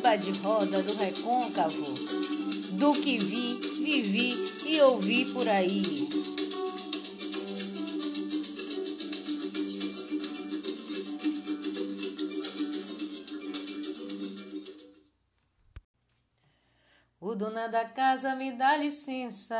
samba de roda do recôncavo, do que vi, vivi e ouvi por aí. O dona da casa me dá licença,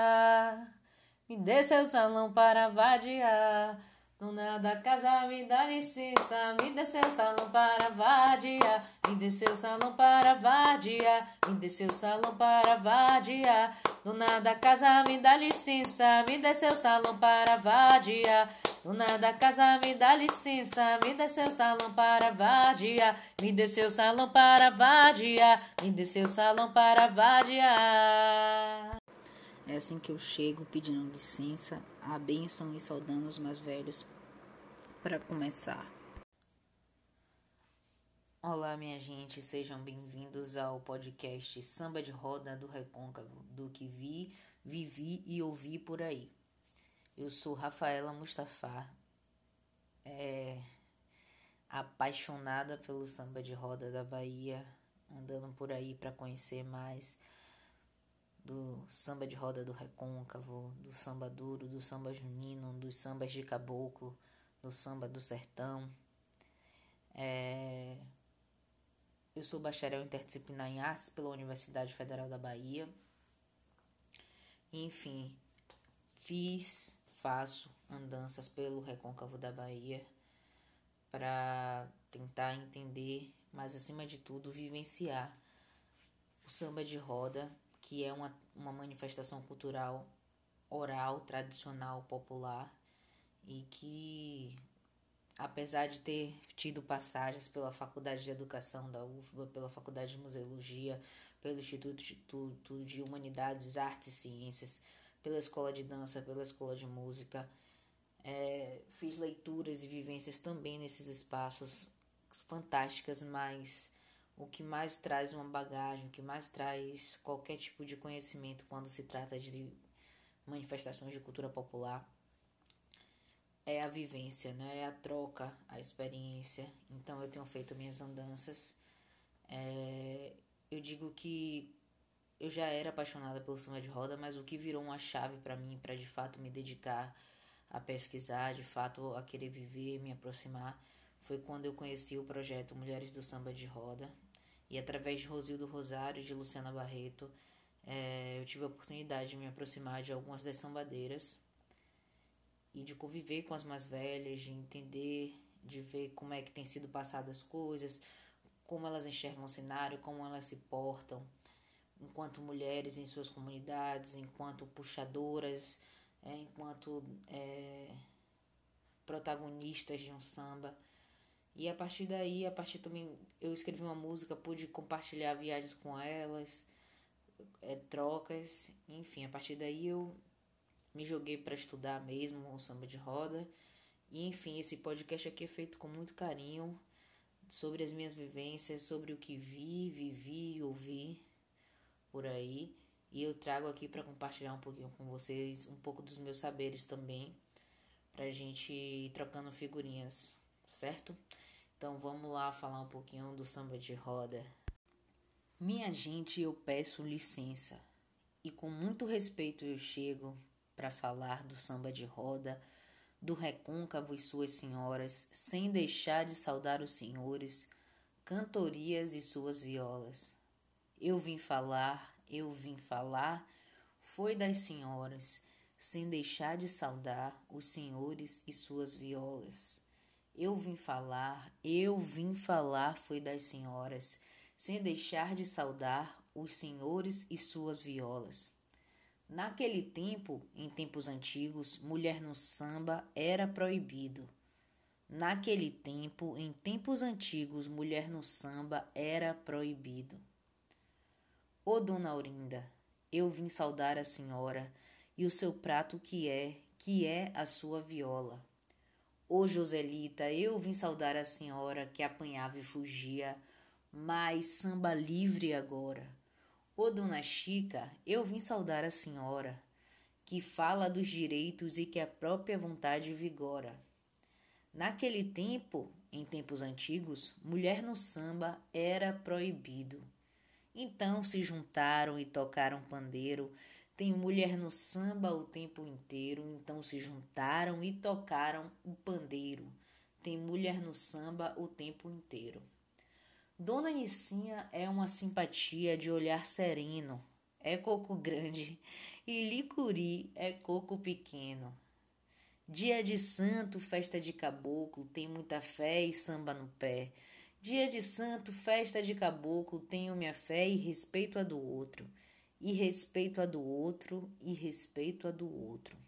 me dê seu salão para vadiar. Dona da casa, me dá licença, me dê seu salão para vadiar, me dê seu salão para vadiar, me dê seu salão para vadiar. Dona da casa, me dá licença, me dê seu salão para vadiar. Dona da casa, me dá licença, me dê seu salão para vadiar, me dê seu salão para vadiar, me dê seu salão para vadiar. É assim que eu chego pedindo licença, a bênção e saudando os mais velhos para começar. Olá, minha gente, sejam bem-vindos ao podcast Samba de Roda do Recôncavo, do que vi, vivi e ouvi por aí. Eu sou Rafaela Mustafa, é, apaixonada pelo samba de roda da Bahia, andando por aí para conhecer mais do samba de roda do recôncavo, do samba duro, do samba junino, dos sambas de caboclo, do samba do sertão. É... Eu sou bacharel interdisciplinar em artes pela Universidade Federal da Bahia. Enfim, fiz, faço andanças pelo recôncavo da Bahia para tentar entender, mas acima de tudo, vivenciar o samba de roda que é uma, uma manifestação cultural oral, tradicional, popular e que, apesar de ter tido passagens pela Faculdade de Educação da UFBA, pela Faculdade de Museologia, pelo Instituto de Humanidades, Artes e Ciências, pela Escola de Dança, pela Escola de Música, é, fiz leituras e vivências também nesses espaços fantásticas, mas o que mais traz uma bagagem, o que mais traz qualquer tipo de conhecimento quando se trata de manifestações de cultura popular é a vivência, né? É a troca, a experiência. Então eu tenho feito minhas andanças. É, eu digo que eu já era apaixonada pelo samba de roda, mas o que virou uma chave para mim, para de fato me dedicar a pesquisar, de fato a querer viver, me aproximar, foi quando eu conheci o projeto Mulheres do Samba de Roda, e através de Rosildo Rosário e de Luciana Barreto, é, eu tive a oportunidade de me aproximar de algumas das sambadeiras e de conviver com as mais velhas, de entender, de ver como é que tem sido passado as coisas, como elas enxergam o cenário, como elas se portam, enquanto mulheres em suas comunidades, enquanto puxadoras, é, enquanto é, protagonistas de um samba. E a partir daí, a partir também eu escrevi uma música, pude compartilhar viagens com elas, é, trocas, enfim, a partir daí eu me joguei para estudar mesmo o samba de roda. E enfim, esse podcast aqui é feito com muito carinho sobre as minhas vivências, sobre o que vi, vivi e ouvi por aí. E eu trago aqui para compartilhar um pouquinho com vocês um pouco dos meus saberes também, pra gente ir trocando figurinhas, certo? Então vamos lá falar um pouquinho do samba de roda. Minha gente, eu peço licença e com muito respeito eu chego para falar do samba de roda, do recôncavo e suas senhoras, sem deixar de saudar os senhores, cantorias e suas violas. Eu vim falar, eu vim falar, foi das senhoras, sem deixar de saudar os senhores e suas violas. Eu vim falar, eu vim falar foi das senhoras, sem deixar de saudar os senhores e suas violas. Naquele tempo, em tempos antigos, mulher no samba era proibido. Naquele tempo, em tempos antigos, mulher no samba era proibido. Ô dona Aurinda, eu vim saudar a senhora e o seu prato que é, que é a sua viola. Ô Joselita, eu vim saudar a senhora que apanhava e fugia, mas samba livre agora. Ô Dona Chica, eu vim saudar a senhora que fala dos direitos e que a própria vontade vigora. Naquele tempo, em tempos antigos, mulher no samba era proibido. Então se juntaram e tocaram pandeiro. Tem mulher no samba o tempo inteiro, então se juntaram e tocaram o pandeiro. Tem mulher no samba o tempo inteiro. Dona Nicinha é uma simpatia de olhar sereno, é coco grande e licuri é coco pequeno. Dia de santo, festa de caboclo, tem muita fé e samba no pé. Dia de santo, festa de caboclo, tenho minha fé e respeito a do outro. E respeito a do outro, e respeito a do outro.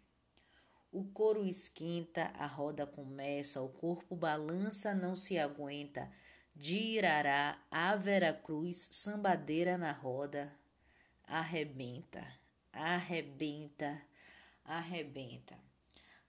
O couro esquenta, a roda começa, o corpo balança, não se aguenta. De Irará a Veracruz, sambadeira na roda, arrebenta, arrebenta, arrebenta.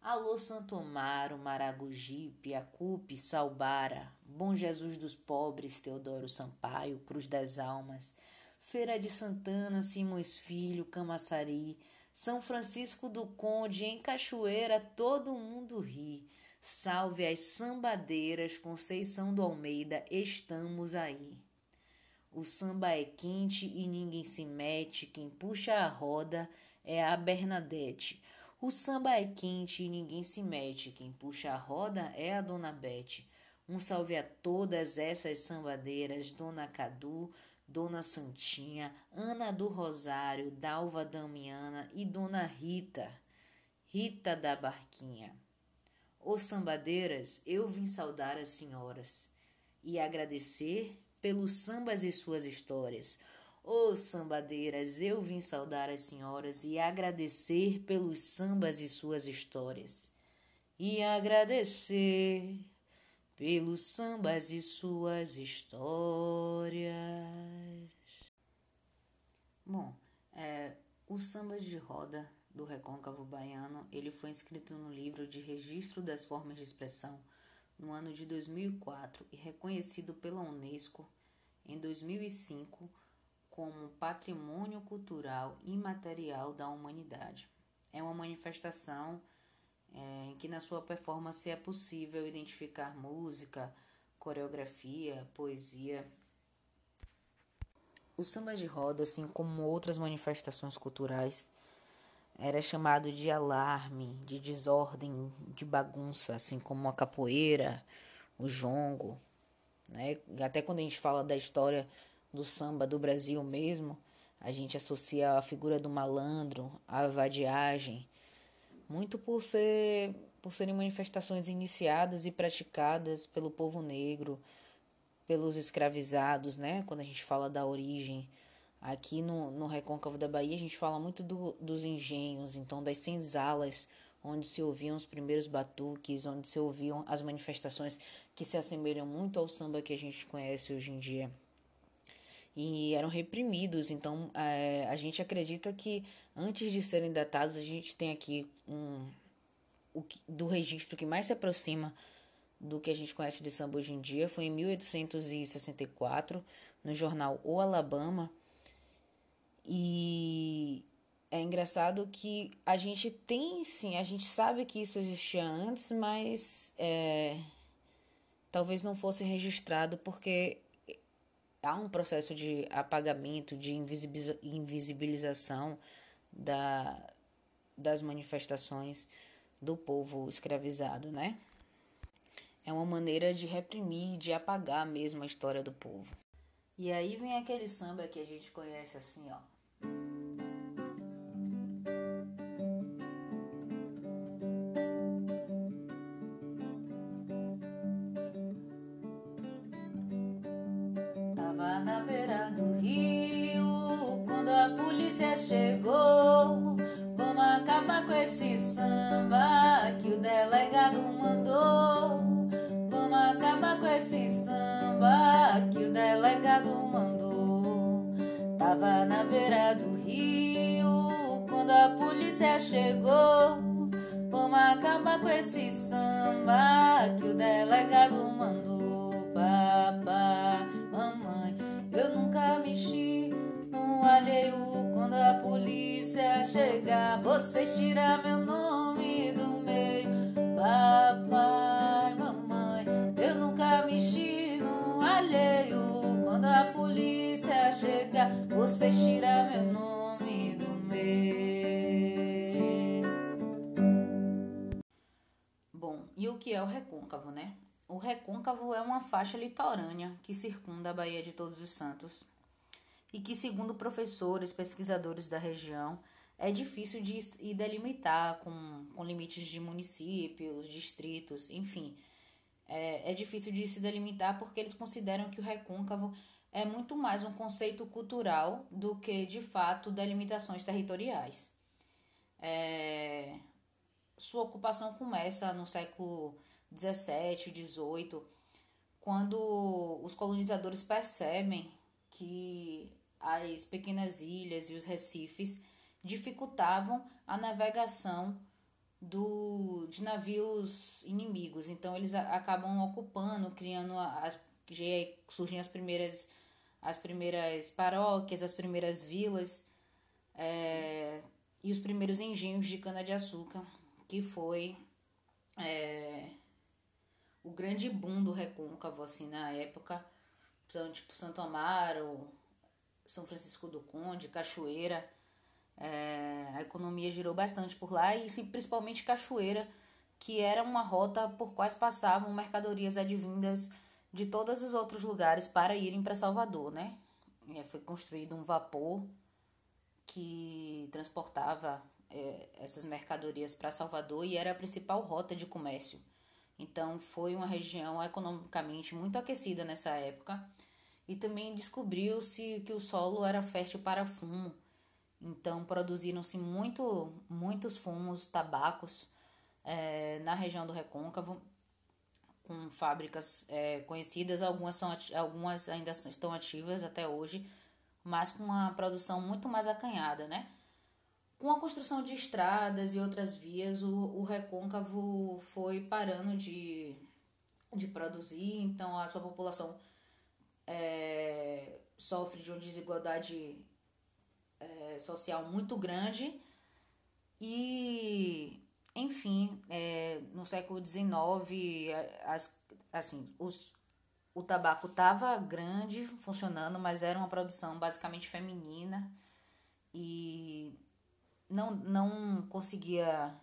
Alô Santo Amaro, Maragogipe, Acupe, Salbara, Bom Jesus dos Pobres, Teodoro Sampaio, Cruz das Almas, Feira de Santana, Simões Filho, Camaçari, São Francisco do Conde, em Cachoeira todo mundo ri. Salve as sambadeiras, Conceição do Almeida, estamos aí. O samba é quente e ninguém se mete, quem puxa a roda é a Bernadette. O samba é quente e ninguém se mete. Quem puxa a roda é a Dona Bete. Um salve a todas essas sambadeiras, Dona Cadu, Dona Santinha, Ana do Rosário, Dalva Damiana e Dona Rita, Rita da Barquinha. Ô sambadeiras, eu vim saudar as senhoras e agradecer pelos sambas e suas histórias. Ô sambadeiras, eu vim saudar as senhoras e agradecer pelos sambas e suas histórias. E agradecer pelos sambas e suas histórias. Bom, é, o samba de roda do recôncavo baiano, ele foi inscrito no livro de Registro das Formas de Expressão no ano de 2004 e reconhecido pela Unesco em 2005 como patrimônio cultural imaterial da humanidade. É uma manifestação é, em que, na sua performance, é possível identificar música, coreografia, poesia. O samba de roda, assim como outras manifestações culturais, era chamado de alarme, de desordem, de bagunça, assim como a capoeira, o jongo. Né? Até quando a gente fala da história do samba do Brasil mesmo, a gente associa a figura do malandro, a vadiagem, muito por ser por serem manifestações iniciadas e praticadas pelo povo negro, pelos escravizados, né? Quando a gente fala da origem, aqui no, no Recôncavo da Bahia, a gente fala muito do, dos engenhos, então das senzalas, onde se ouviam os primeiros batuques, onde se ouviam as manifestações que se assemelham muito ao samba que a gente conhece hoje em dia e eram reprimidos. Então, é, a gente acredita que antes de serem datados, a gente tem aqui um o que, do registro que mais se aproxima do que a gente conhece de samba hoje em dia foi em 1864 no jornal O Alabama e é engraçado que a gente tem sim a gente sabe que isso existia antes mas é, talvez não fosse registrado porque há um processo de apagamento, de invisibilização da, das manifestações do povo escravizado, né? É uma maneira de reprimir, de apagar mesmo a história do povo. E aí vem aquele samba que a gente conhece assim, ó. Tava na beira do rio quando a polícia chegou. Vamos acabar com esse samba que o delegado mandou. Papai, mamãe, eu nunca mexi no alheio quando a polícia chegar, vocês tirar meu nome do meio. Papai, polícia chegar, você tira meu nome do meu. Bom, e o que é o recôncavo, né? O recôncavo é uma faixa litorânea que circunda a Baía de Todos os Santos e que, segundo professores, pesquisadores da região, é difícil de delimitar com, com limites de municípios, distritos, enfim. É, é difícil de se delimitar porque eles consideram que o recôncavo é muito mais um conceito cultural do que, de fato, delimitações territoriais. É, sua ocupação começa no século 17, 18, quando os colonizadores percebem que as pequenas ilhas e os recifes dificultavam a navegação do, de navios inimigos. Então eles acabam ocupando, criando as já surgem as primeiras as primeiras paróquias, as primeiras vilas é, e os primeiros engenhos de cana de açúcar, que foi é, o grande boom do recôncavo, assim, na época. São, tipo, Santo Amaro, São Francisco do Conde, Cachoeira. É, a economia girou bastante por lá e principalmente Cachoeira, que era uma rota por quais passavam mercadorias advindas de todos os outros lugares para irem para Salvador, né? É, foi construído um vapor que transportava é, essas mercadorias para Salvador e era a principal rota de comércio. Então foi uma região economicamente muito aquecida nessa época e também descobriu-se que o solo era fértil para fumo. Então produziram-se muito, muitos fumos, tabacos é, na região do Recôncavo, com fábricas é, conhecidas, algumas, são, algumas ainda estão ativas até hoje, mas com uma produção muito mais acanhada, né? Com a construção de estradas e outras vias, o, o recôncavo foi parando de, de produzir, então a sua população é, sofre de uma desigualdade é, social muito grande e, enfim, é, no século XIX, as, assim, os, o tabaco estava grande, funcionando, mas era uma produção basicamente feminina e não, não conseguia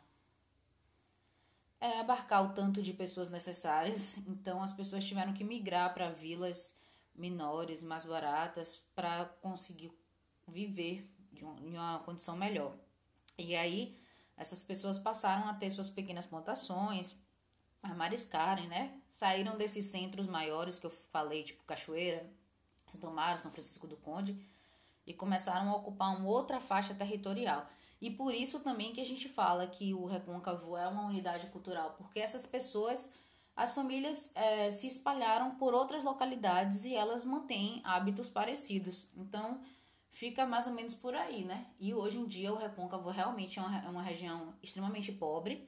é, abarcar o tanto de pessoas necessárias, então as pessoas tiveram que migrar para vilas menores, mais baratas, para conseguir viver de uma, em uma condição melhor. E aí essas pessoas passaram a ter suas pequenas plantações, a mariscarem, né? Saíram desses centros maiores que eu falei, tipo Cachoeira, Santo Amaro, São Francisco do Conde, e começaram a ocupar uma outra faixa territorial. E por isso também que a gente fala que o Recôncavo é uma unidade cultural, porque essas pessoas, as famílias é, se espalharam por outras localidades e elas mantêm hábitos parecidos. Então fica mais ou menos por aí, né? E hoje em dia o Recôncavo realmente é uma, é uma região extremamente pobre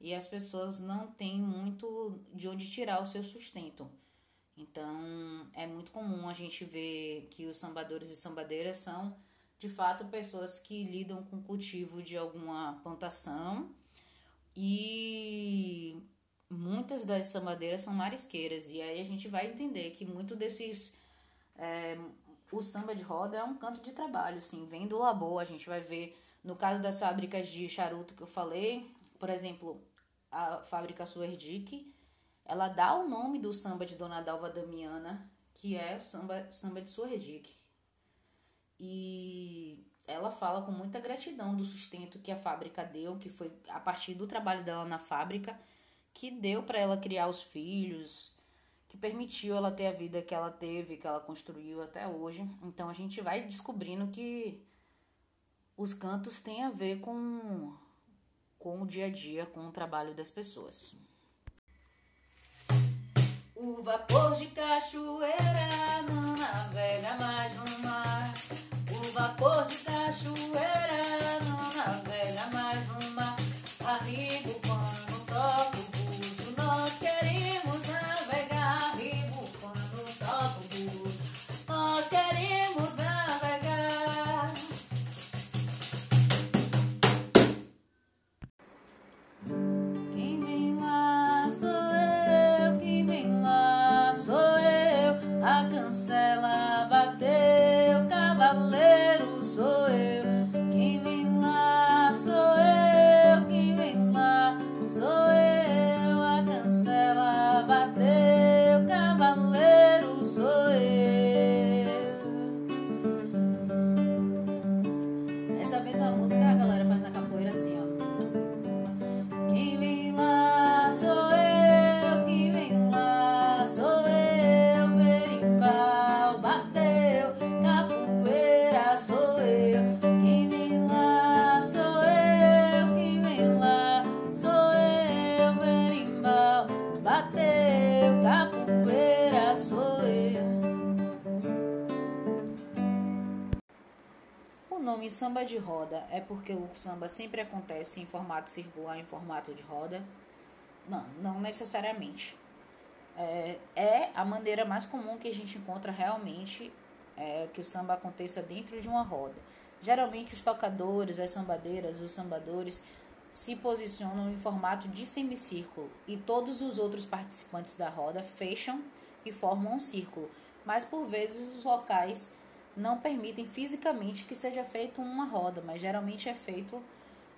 e as pessoas não têm muito de onde tirar o seu sustento. Então é muito comum a gente ver que os sambadores e sambadeiras são de fato pessoas que lidam com o cultivo de alguma plantação e muitas das sambadeiras são marisqueiras e aí a gente vai entender que muito desses é, o samba de roda é um canto de trabalho, assim, vem do labor, a gente vai ver no caso das fábricas de charuto que eu falei, por exemplo, a fábrica Suerdic, ela dá o nome do samba de Dona Dalva Damiana, que é o samba, samba de Suerdic. E ela fala com muita gratidão do sustento que a fábrica deu, que foi a partir do trabalho dela na fábrica, que deu para ela criar os filhos, que permitiu ela ter a vida que ela teve, que ela construiu até hoje. Então a gente vai descobrindo que os cantos têm a ver com, com o dia a dia, com o trabalho das pessoas. O vapor de cachoeira não navega mais no mar. O vapor de cachoeira Nome samba de roda é porque o samba sempre acontece em formato circular, em formato de roda? Não, não necessariamente. É, é a maneira mais comum que a gente encontra realmente é, que o samba aconteça dentro de uma roda. Geralmente os tocadores, as sambadeiras, os sambadores se posicionam em formato de semicírculo e todos os outros participantes da roda fecham e formam um círculo, mas por vezes os locais não permitem fisicamente que seja feito uma roda, mas geralmente é feito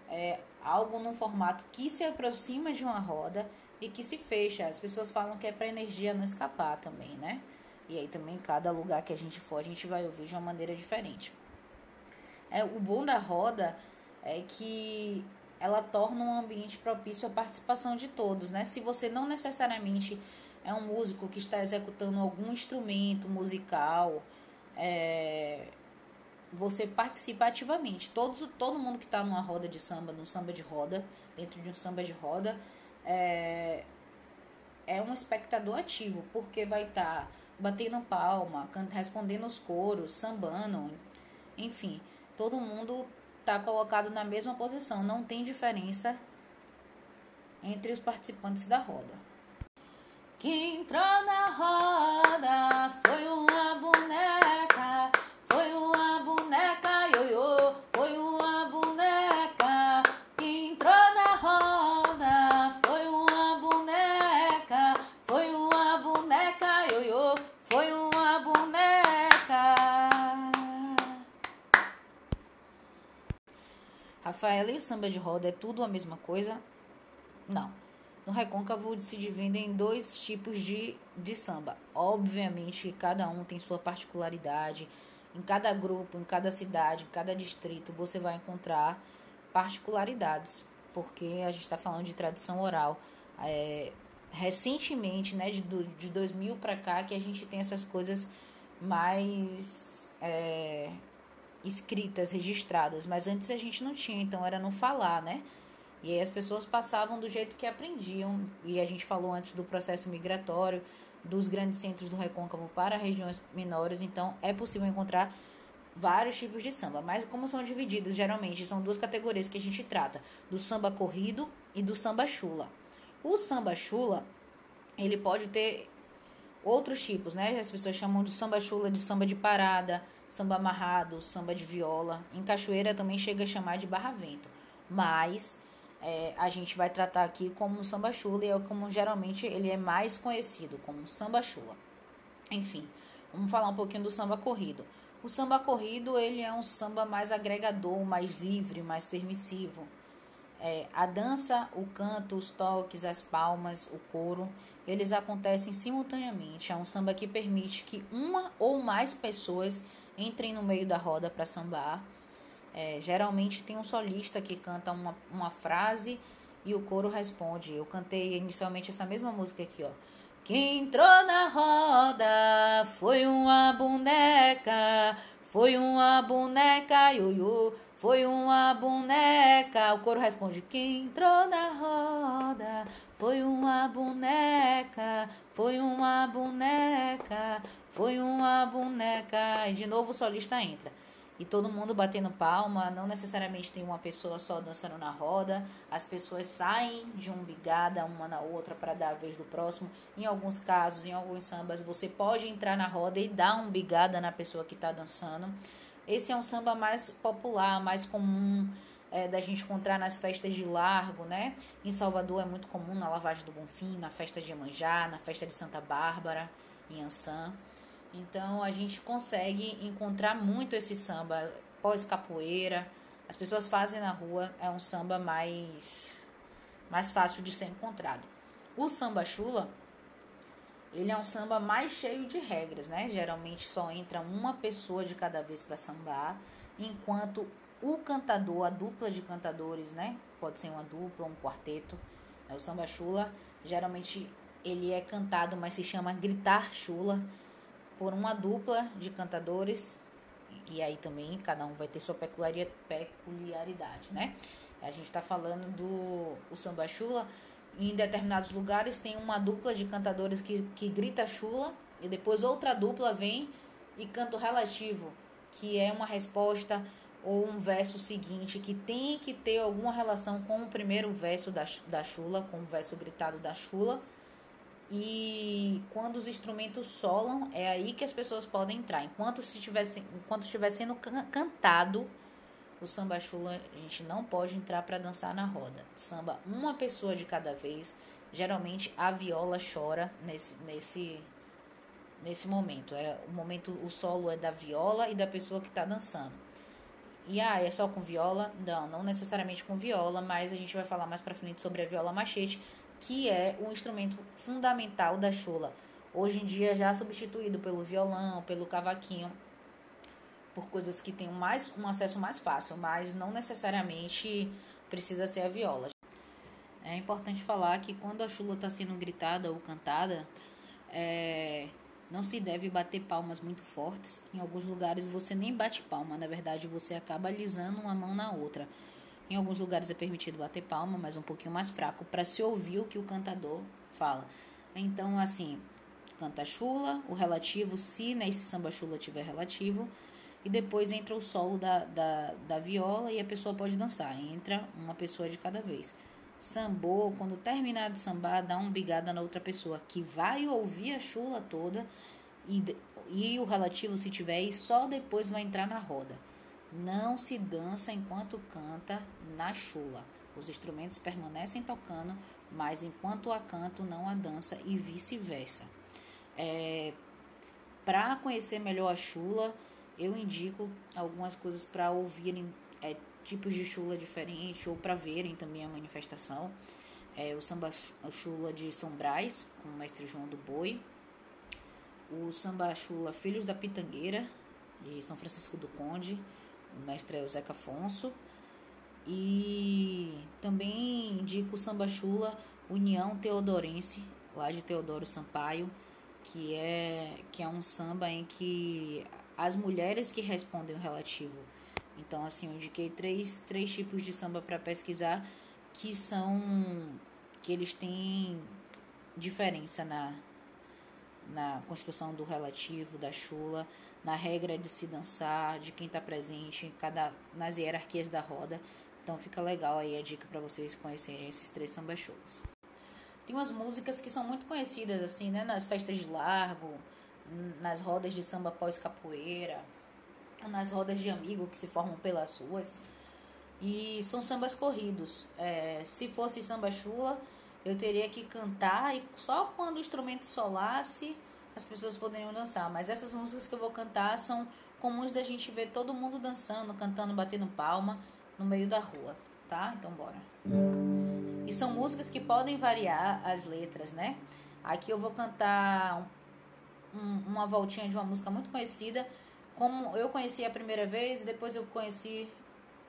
é, algo num formato que se aproxima de uma roda e que se fecha. As pessoas falam que é para energia não escapar também, né? E aí também cada lugar que a gente for, a gente vai ouvir de uma maneira diferente. É, o bom da roda é que ela torna um ambiente propício à participação de todos, né? Se você não necessariamente é um músico que está executando algum instrumento musical, é, você participa ativamente. Todos, todo mundo que está numa roda de samba, num samba de roda, dentro de um samba de roda, é, é um espectador ativo, porque vai estar tá batendo palma, respondendo os coros, sambando, enfim, todo mundo está colocado na mesma posição, não tem diferença entre os participantes da roda. Quem entrou na roda foi uma boneca, foi uma boneca, ioiô, foi uma boneca. Quem entrou na roda foi uma boneca, foi uma boneca, ioiô, foi uma boneca. Rafaela e o samba de roda é tudo a mesma coisa? Não. No recôncavo se dividem em dois tipos de, de samba. Obviamente, cada um tem sua particularidade. Em cada grupo, em cada cidade, em cada distrito, você vai encontrar particularidades, porque a gente está falando de tradição oral. É, recentemente, né, de, de 2000 para cá, que a gente tem essas coisas mais é, escritas, registradas. Mas antes a gente não tinha, então era no falar, né? E aí as pessoas passavam do jeito que aprendiam. E a gente falou antes do processo migratório dos grandes centros do recôncavo para regiões menores, então é possível encontrar vários tipos de samba, mas como são divididos, geralmente são duas categorias que a gente trata, do samba corrido e do samba chula. O samba chula, ele pode ter outros tipos, né? As pessoas chamam de samba chula de samba de parada, samba amarrado, samba de viola. Em cachoeira também chega a chamar de barravento. Mas é, a gente vai tratar aqui como samba chula e é como geralmente ele é mais conhecido como samba chula. Enfim, vamos falar um pouquinho do samba corrido. O samba corrido ele é um samba mais agregador, mais livre, mais permissivo. É, a dança, o canto, os toques, as palmas, o coro, eles acontecem simultaneamente. É um samba que permite que uma ou mais pessoas entrem no meio da roda para sambar é, geralmente tem um solista que canta uma, uma frase e o coro responde. Eu cantei inicialmente essa mesma música aqui, ó. Quem entrou na roda foi uma boneca, foi uma boneca, ioiô, foi uma boneca. O coro responde: Quem entrou na roda foi uma boneca, foi uma boneca, foi uma boneca. E de novo o solista entra e todo mundo batendo palma, não necessariamente tem uma pessoa só dançando na roda, as pessoas saem de um bigada uma na outra para dar a vez do próximo. Em alguns casos, em alguns sambas, você pode entrar na roda e dar um bigada na pessoa que está dançando. Esse é um samba mais popular, mais comum é, da gente encontrar nas festas de largo, né? Em Salvador é muito comum na Lavagem do Bonfim, na festa de Iemanjá, na festa de Santa Bárbara, em Ançã. Então a gente consegue encontrar muito esse samba pós-capoeira. As pessoas fazem na rua, é um samba mais, mais fácil de ser encontrado. O samba chula, ele é um samba mais cheio de regras, né? Geralmente só entra uma pessoa de cada vez para sambar, enquanto o cantador, a dupla de cantadores, né? Pode ser uma dupla, um quarteto. É o samba chula, geralmente ele é cantado, mas se chama gritar chula por uma dupla de cantadores. E aí também cada um vai ter sua peculiaridade, né? A gente está falando do o samba chula. Em determinados lugares tem uma dupla de cantadores que, que grita chula e depois outra dupla vem e canta o relativo, que é uma resposta ou um verso seguinte que tem que ter alguma relação com o primeiro verso da, da chula, com o verso gritado da chula. E quando os instrumentos solam, é aí que as pessoas podem entrar. Enquanto, se tivesse, enquanto estiver sendo cantado o samba chula, a gente não pode entrar para dançar na roda. Samba uma pessoa de cada vez. Geralmente a viola chora nesse, nesse, nesse momento. É o momento, o solo é da viola e da pessoa que está dançando. E ah, é só com viola? Não, não necessariamente com viola, mas a gente vai falar mais para frente sobre a viola machete, que é o instrumento fundamental da chula. Hoje em dia já substituído pelo violão, pelo cavaquinho, por coisas que têm mais, um acesso mais fácil, mas não necessariamente precisa ser a viola. É importante falar que quando a chula está sendo gritada ou cantada, é, não se deve bater palmas muito fortes. Em alguns lugares você nem bate palma, na verdade você acaba alisando uma mão na outra. Em alguns lugares é permitido bater palma, mas um pouquinho mais fraco, para se ouvir o que o cantador fala. Então, assim, canta chula, o relativo, se nesse samba chula tiver relativo, e depois entra o solo da, da, da viola e a pessoa pode dançar. Entra uma pessoa de cada vez. Sambou, quando terminar de sambar, dá uma bigada na outra pessoa que vai ouvir a chula toda e, e o relativo, se tiver, e só depois vai entrar na roda. Não se dança enquanto canta na chula. Os instrumentos permanecem tocando, mas enquanto a canto não a dança e vice-versa. É, para conhecer melhor a chula, eu indico algumas coisas para ouvirem é, tipos de chula diferentes ou para verem também a manifestação. É, o samba chula de São Brás, com o mestre João do Boi. O samba chula Filhos da Pitangueira, de São Francisco do Conde, o mestre é o Zeca Afonso. E também indico o samba chula União Teodorense, lá de Teodoro Sampaio, que é, que é um samba em que as mulheres que respondem o relativo então, assim, eu indiquei três, três tipos de samba para pesquisar que são. que eles têm diferença na, na construção do relativo, da chula, na regra de se dançar, de quem está presente, cada, nas hierarquias da roda. Então fica legal aí a dica para vocês conhecerem esses três samba chulas. Tem umas músicas que são muito conhecidas, assim, né? Nas festas de largo, nas rodas de samba pós-capoeira nas rodas de amigo que se formam pelas ruas. E são sambas corridos. É, se fosse samba chula, eu teria que cantar e só quando o instrumento solasse as pessoas poderiam dançar. Mas essas músicas que eu vou cantar são comuns da gente ver todo mundo dançando, cantando, batendo palma no meio da rua, tá? Então bora. E são músicas que podem variar as letras, né? Aqui eu vou cantar um, uma voltinha de uma música muito conhecida como eu conheci a primeira vez e depois eu conheci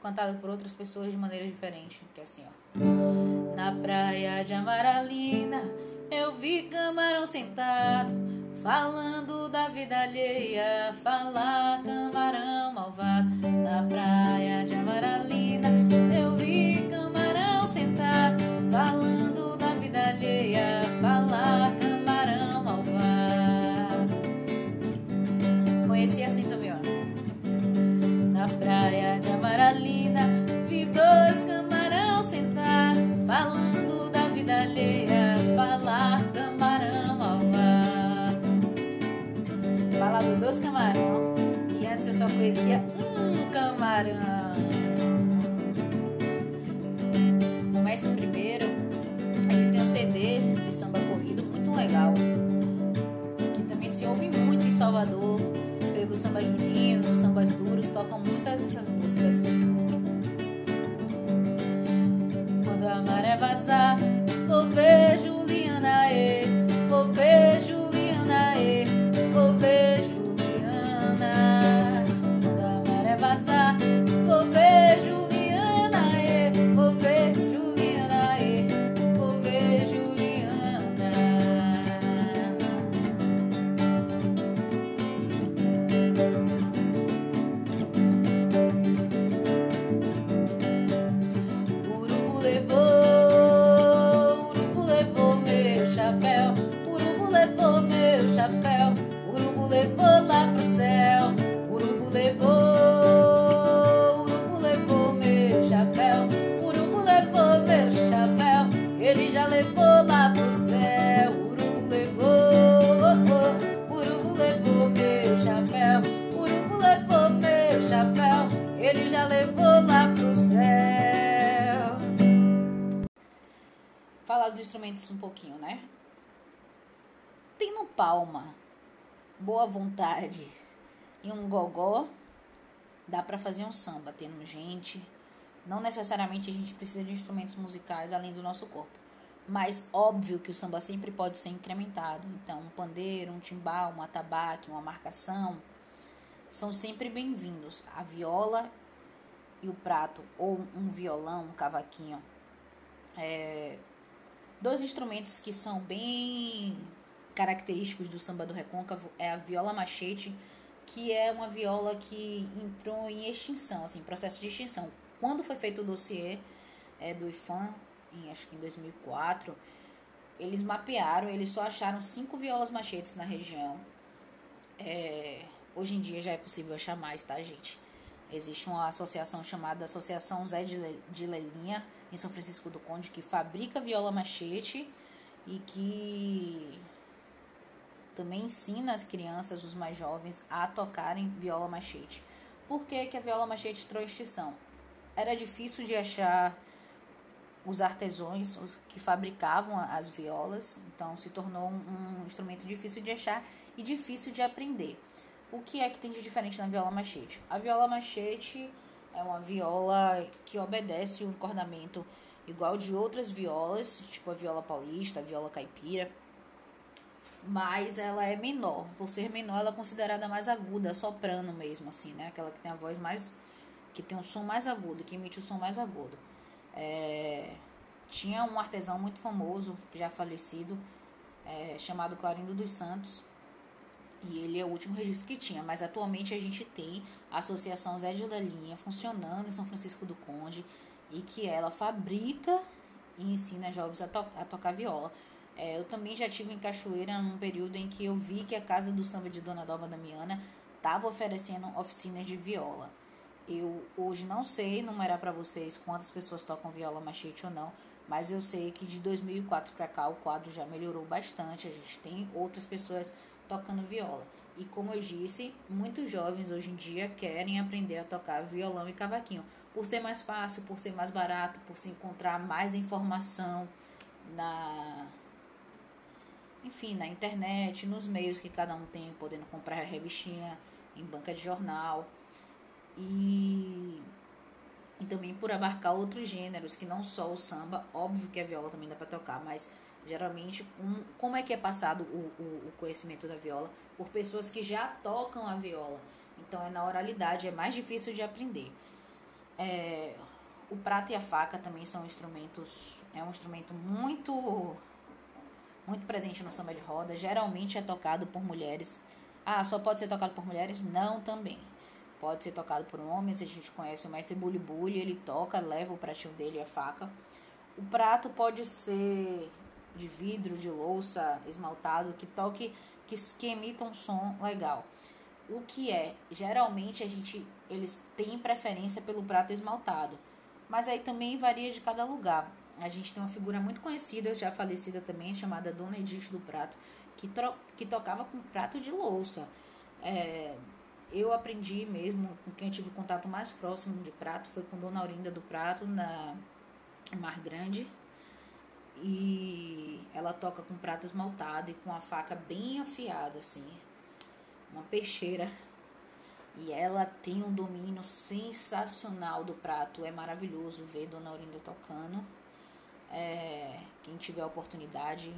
cantado por outras pessoas de maneira diferente, que é assim, ó. Na praia de Amaralina, eu vi camarão sentado, falando da vida alheia, falar camarão malvado. Na praia de Amaralina, eu vi camarão sentado, falando da vida alheia, falar camarão malvado. Conheci assim praia de Amaralina, vi dois camarão sentar, falando da vida alheia, dois camarão, e antes eu só conhecia um camarão. O mestre primeiro, ele tem um CD de samba corrido muito legal, que também se ouve muito em Salvador do samba junino, sambas duros, tocam muitas dessas músicas. Quando a maré vazar, vou ver Juliana, e, vou ver Juliana, ver Tendo palma, boa vontade e um gogó, dá para fazer um samba, tendo gente não necessariamente a gente precisa de instrumentos musicais além do nosso corpo. Mas óbvio que o samba sempre pode ser incrementado. Então, um pandeiro, um timbal, um atabaque, uma marcação são sempre bem-vindos. A viola e o prato, ou um violão, um cavaquinho. É, dois instrumentos que são bem característicos do samba do recôncavo é a viola machete, que é uma viola que entrou em extinção, assim, processo de extinção quando foi feito o dossiê é, do IFAM, em, acho que em 2004, eles mapearam, eles só acharam cinco violas machetes na região. É, hoje em dia já é possível achar mais, tá, gente? Existe uma associação chamada Associação Zé de Lelinha, em São Francisco do Conde, que fabrica viola machete e que também ensina as crianças, os mais jovens, a tocarem viola machete. Por que, que a viola machete entrou em extinção? era difícil de achar os artesãos os que fabricavam as violas, então se tornou um, um instrumento difícil de achar e difícil de aprender. O que é que tem de diferente na viola machete? A viola machete é uma viola que obedece um encordamento igual de outras violas, tipo a viola paulista, a viola caipira, mas ela é menor. Por ser menor, ela é considerada mais aguda, soprano mesmo, assim, né? Aquela que tem a voz mais que tem um som mais agudo, que emite o som mais agudo. É, tinha um artesão muito famoso, já falecido, é, chamado Clarindo dos Santos, e ele é o último registro que tinha, mas atualmente a gente tem a Associação Zé de Lelinha funcionando em São Francisco do Conde e que ela fabrica e ensina jovens a, to a tocar viola. É, eu também já tive em Cachoeira num período em que eu vi que a Casa do Samba de Dona Dova Damiana estava oferecendo oficinas de viola. Eu hoje não sei numerar para vocês quantas pessoas tocam viola machete ou não, mas eu sei que de 2004 para cá o quadro já melhorou bastante. A gente tem outras pessoas tocando viola. E como eu disse, muitos jovens hoje em dia querem aprender a tocar violão e cavaquinho, por ser mais fácil, por ser mais barato, por se encontrar mais informação na enfim, na internet, nos meios que cada um tem, podendo comprar revistinha em banca de jornal e, e também por abarcar outros gêneros que não só o samba, óbvio que a viola também dá para tocar, mas geralmente um, como é que é passado o, o, o conhecimento da viola por pessoas que já tocam a viola. Então é na oralidade, é mais difícil de aprender. É, o prato e a faca também são instrumentos, é um instrumento muito muito presente no samba de roda, geralmente é tocado por mulheres. Ah, só pode ser tocado por mulheres? Não, também. Pode ser tocado por homens, a gente conhece o mestre Bully, ele toca, leva o pratinho dele e a faca. O prato pode ser de vidro, de louça, esmaltado, que toque, que, que emita um som legal. O que é? Geralmente a gente, eles têm preferência pelo prato esmaltado, mas aí também varia de cada lugar. A gente tem uma figura muito conhecida, já falecida também, chamada Dona Edith do Prato, que, que tocava com prato de louça. É, eu aprendi mesmo, com quem eu tive contato mais próximo de prato foi com Dona Aurinda do Prato, na Mar Grande. E ela toca com prato esmaltado e com a faca bem afiada, assim. Uma peixeira. E ela tem um domínio sensacional do prato. É maravilhoso ver Dona Aurinda tocando. É, quem tiver oportunidade,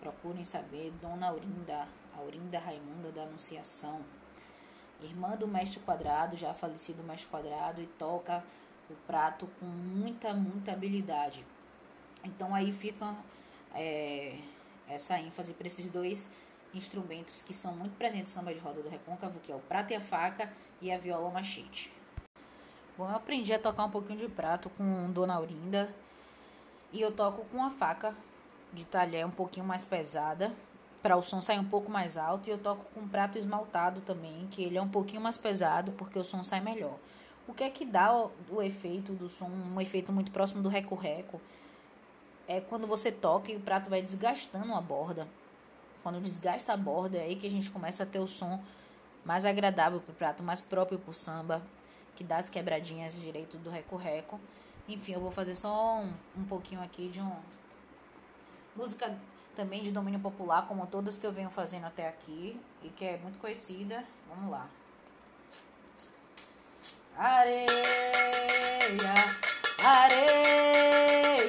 procurem saber. Dona Aurinda, Aurinda Raimunda da Anunciação irmã do mestre quadrado, já falecido mestre quadrado, e toca o prato com muita, muita habilidade. Então aí fica é, essa ênfase para esses dois instrumentos que são muito presentes no samba de roda do recôncavo, que é o prato e a faca e a viola machete. Bom, eu aprendi a tocar um pouquinho de prato com Dona Aurinda e eu toco com a faca de talher um pouquinho mais pesada para o som sair um pouco mais alto e eu toco com um prato esmaltado também, que ele é um pouquinho mais pesado porque o som sai melhor. O que é que dá o, o efeito do som, um efeito muito próximo do reco-reco, é quando você toca e o prato vai desgastando a borda. Quando desgasta a borda, é aí que a gente começa a ter o som mais agradável para o prato, mais próprio para o samba, que dá as quebradinhas direito do reco-reco. Enfim, eu vou fazer só um, um pouquinho aqui de um música também de domínio popular, como todas que eu venho fazendo até aqui e que é muito conhecida. Vamos lá. Areia, areia,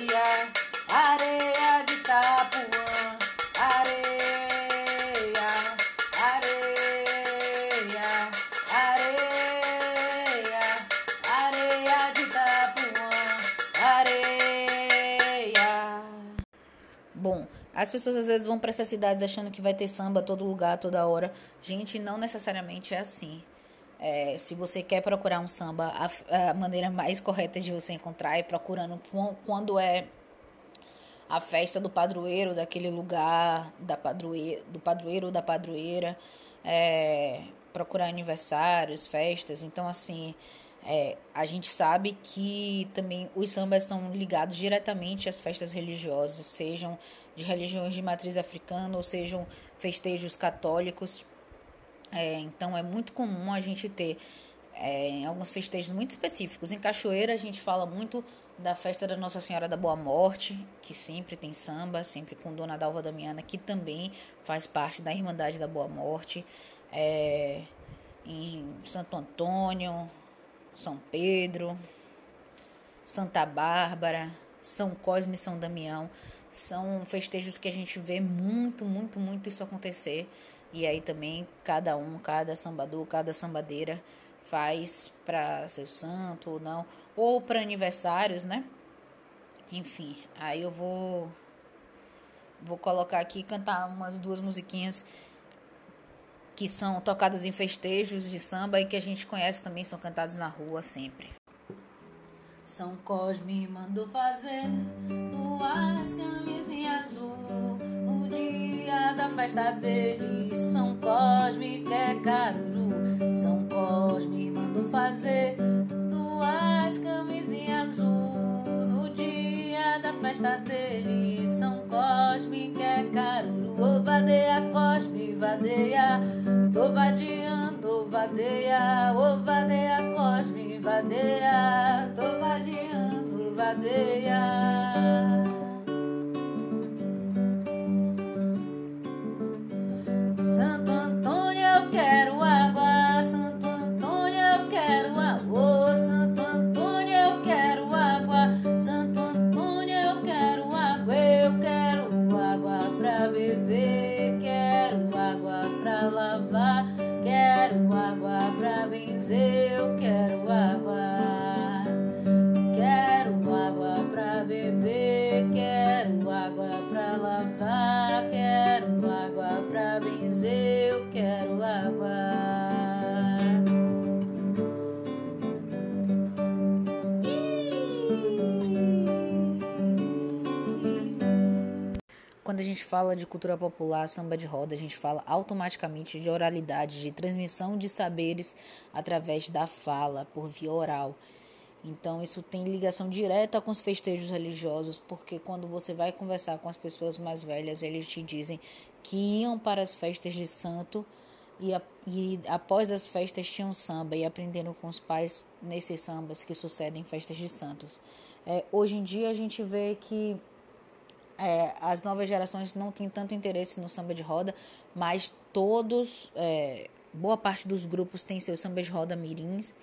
as pessoas às vezes vão para essas cidades achando que vai ter samba todo lugar, toda hora. Gente, não necessariamente é assim. É, se você quer procurar um samba, a, a, maneira mais correta de você encontrar é procurando quando é a festa do padroeiro daquele lugar, da padroeira, do padroeiro ou da padroeira, é, procurar aniversários, festas. Então, assim, é, a gente sabe que também os sambas estão ligados diretamente às festas religiosas, sejam de religiões de matriz africana ou sejam festejos católicos. É, então é muito comum a gente ter é, alguns festejos muito específicos. Em Cachoeira a gente fala muito da festa da Nossa Senhora da Boa Morte, que sempre tem samba, sempre com Dona Dalva Damiana, que também faz parte da Irmandade da Boa Morte. É, em Santo Antônio, São Pedro, Santa Bárbara, São Cosme e São Damião. São festejos que a gente vê muito, muito, muito isso acontecer. E aí também cada um, cada sambador, cada sambadeira faz para seu santo ou não, ou para aniversários, né? Enfim, aí eu vou vou colocar aqui cantar umas duas musiquinhas que são tocadas em festejos de samba e que a gente conhece também, são cantadas na rua sempre. São Cosme mandou fazer duas camisinhas azul no dia da festa dele. São Cosme quer caruru. São Cosme mandou fazer duas camisinhas azul festa dele. São Cosme quer caruru. Ô vadeia, Cosme, vadeia. Tô vadiando, vadeia. Ô vadeia, Cosme, vadeia. Tô vadiando, vadeia. Santo Antônio, eu quero beber. Quero água pra lavar. Quero água pra benzer. Fala de cultura popular, samba de roda, a gente fala automaticamente de oralidade, de transmissão de saberes através da fala, por via oral. Então, isso tem ligação direta com os festejos religiosos, porque quando você vai conversar com as pessoas mais velhas, eles te dizem que iam para as festas de santo e, a, e após as festas tinham samba e aprenderam com os pais nesses sambas que sucedem festas de santos. É, hoje em dia, a gente vê que é, as novas gerações não têm tanto interesse no samba de roda, mas todos, é, boa parte dos grupos tem seus sambas de roda mirins,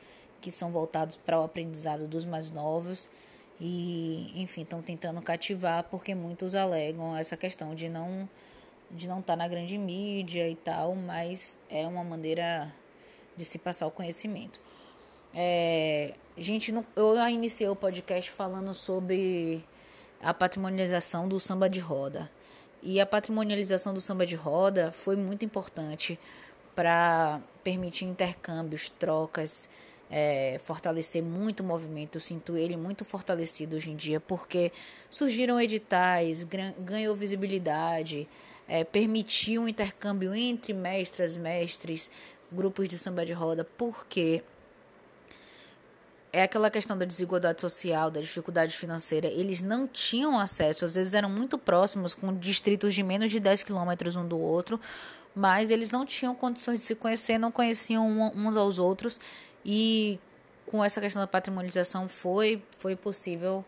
que são voltados para o aprendizado dos mais novos e, enfim, estão tentando cativar porque muitos alegam essa questão de não de não estar tá na grande mídia e tal, mas é uma maneira de se passar o conhecimento. É, gente, eu iniciei o podcast falando sobre a patrimonialização do samba de roda. E a patrimonialização do samba de roda foi muito importante para permitir intercâmbios, trocas, é, fortalecer muito o movimento. Eu sinto ele muito fortalecido hoje em dia, porque surgiram editais, ganhou visibilidade, é, permitiu um intercâmbio entre mestras, mestres, grupos de samba de roda, porque é aquela questão da desigualdade social, da dificuldade financeira. Eles não tinham acesso, às vezes eram muito próximos, com distritos de menos de 10 quilômetros um do outro, mas eles não tinham condições de se conhecer, não conheciam uns aos outros. E com essa questão da patrimonialização foi, foi possível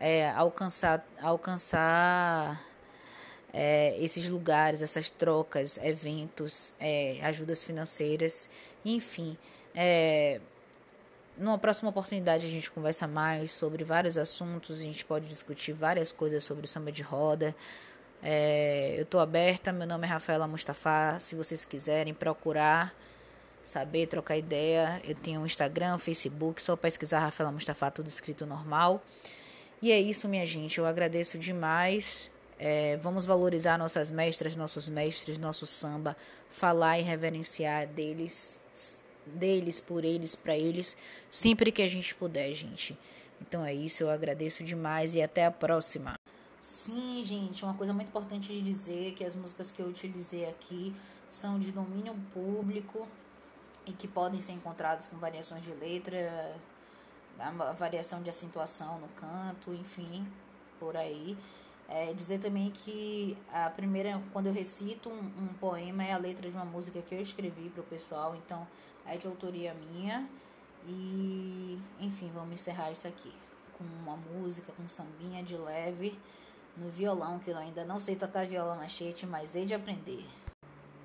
é, alcançar, alcançar é, esses lugares, essas trocas, eventos, é, ajudas financeiras, enfim. É, numa próxima oportunidade a gente conversa mais sobre vários assuntos, a gente pode discutir várias coisas sobre o samba de roda. É, eu estou aberta, meu nome é Rafaela Mustafa. Se vocês quiserem procurar, saber, trocar ideia, eu tenho um Instagram, Facebook, só pesquisar Rafaela Mustafa, tudo escrito normal. E é isso, minha gente. Eu agradeço demais. É, vamos valorizar nossas mestras, nossos mestres, nosso samba, falar e reverenciar deles deles, por eles, para eles, sempre que a gente puder, gente. Então é isso, eu agradeço demais e até a próxima. Sim, gente, uma coisa muito importante de dizer é que as músicas que eu utilizei aqui são de domínio público e que podem ser encontradas com variações de letra, variação de acentuação no canto, enfim, por aí. É, dizer também que a primeira, quando eu recito um, um, poema, é a letra de uma música que eu escrevi para o pessoal, então é de autoria minha. E, enfim, vamos encerrar isso aqui com uma música, com sambinha de leve no violão, que eu ainda não sei tocar viola machete, mas hei de aprender.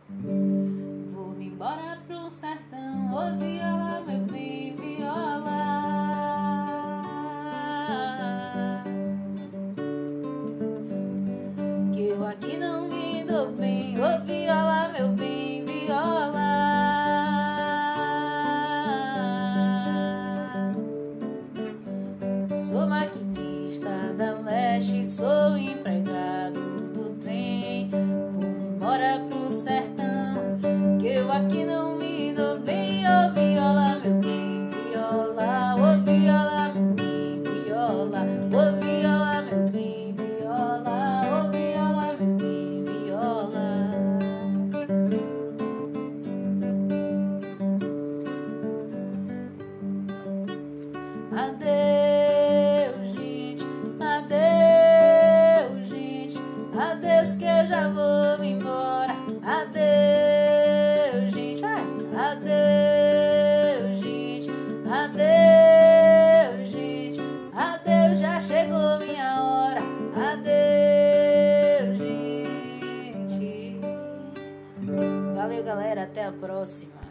Vou-me embora pro sertão, ô viola, meu bem, viola. Que eu aqui não me dou bem, ô viola,